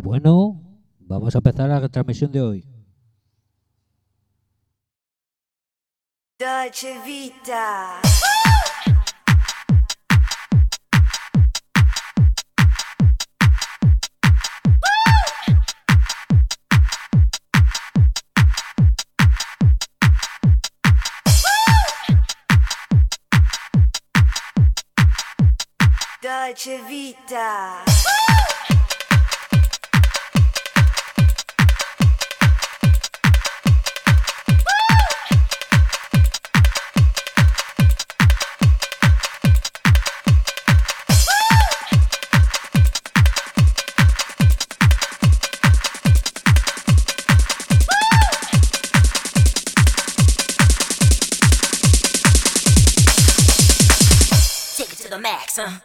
bueno, vamos a empezar la transmisión de hoy. casa.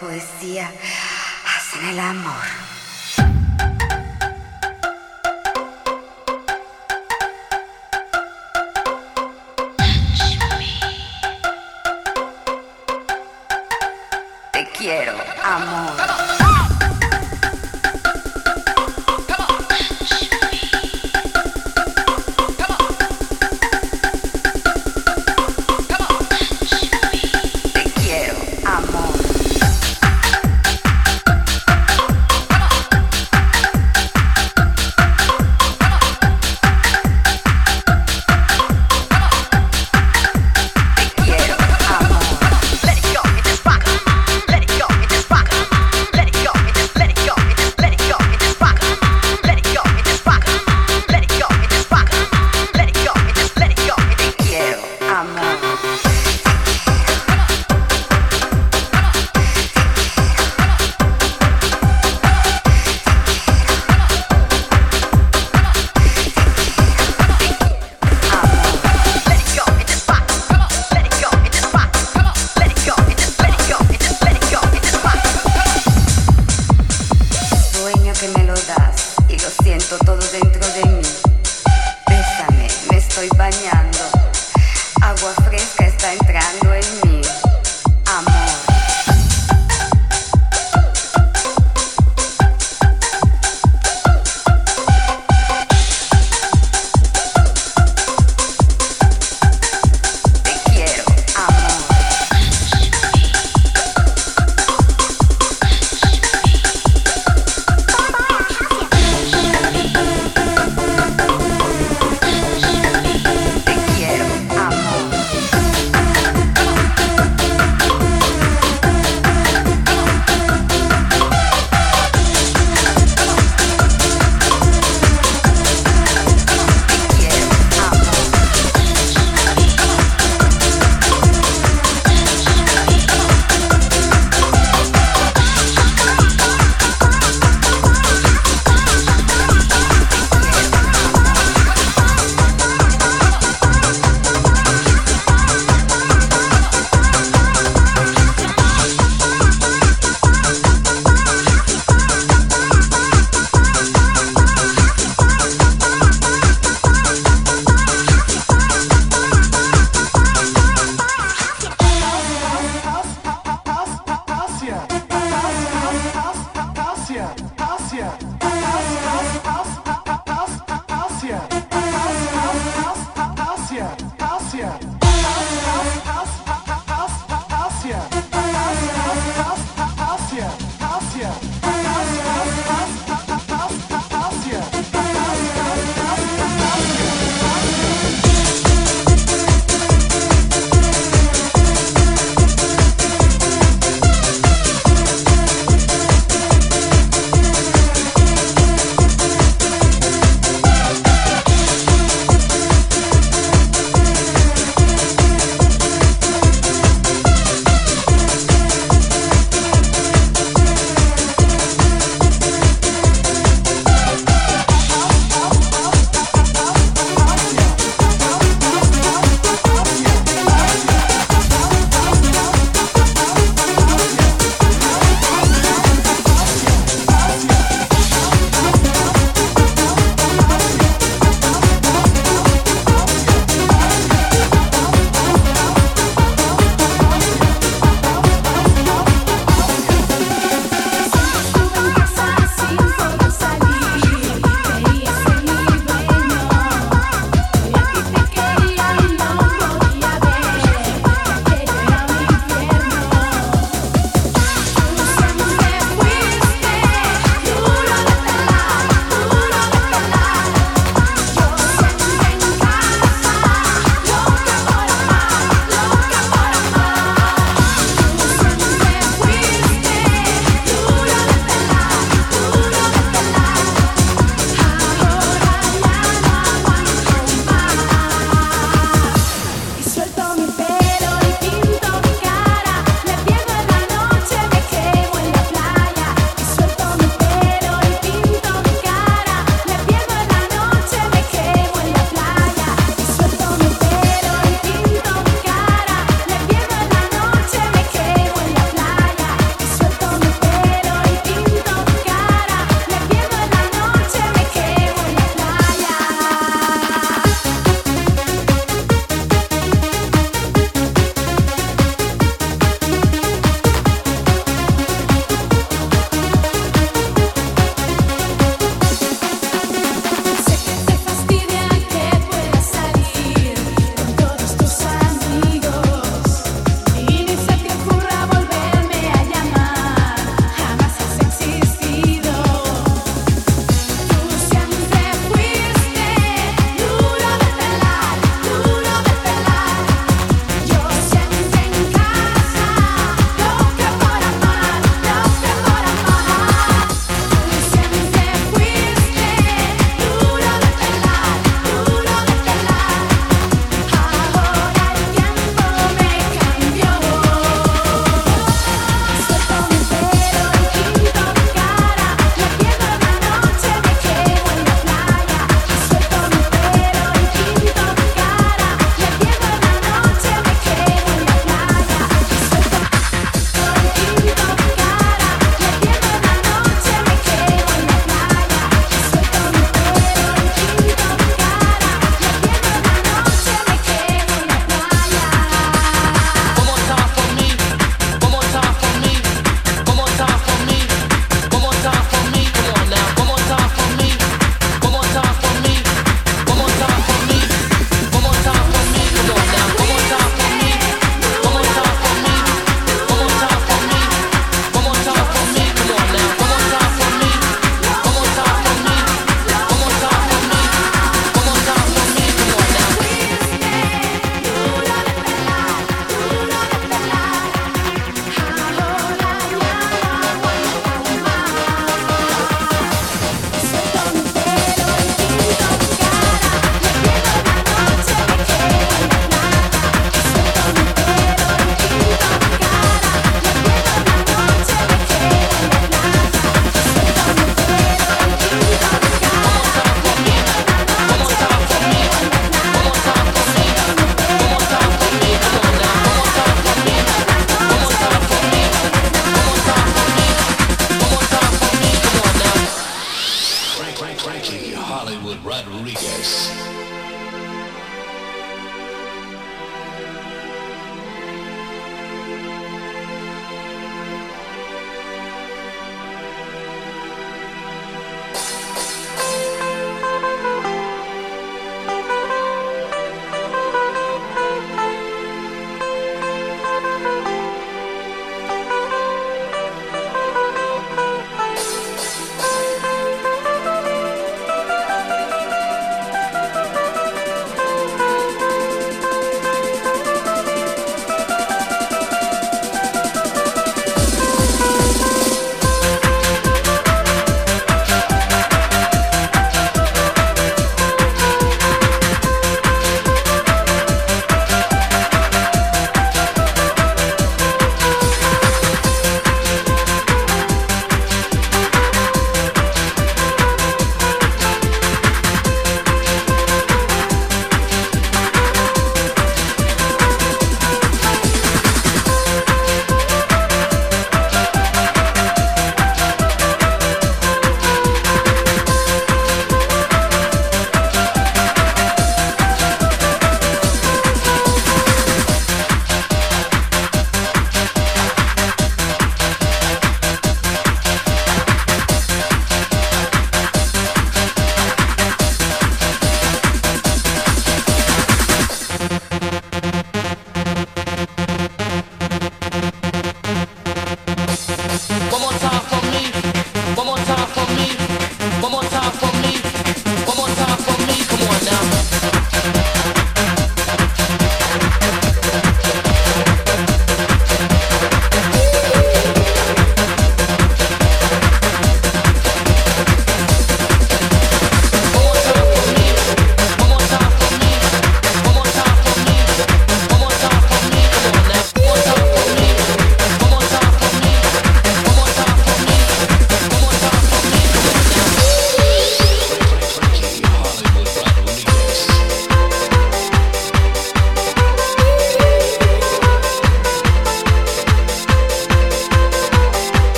poesía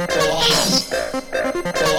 Yes.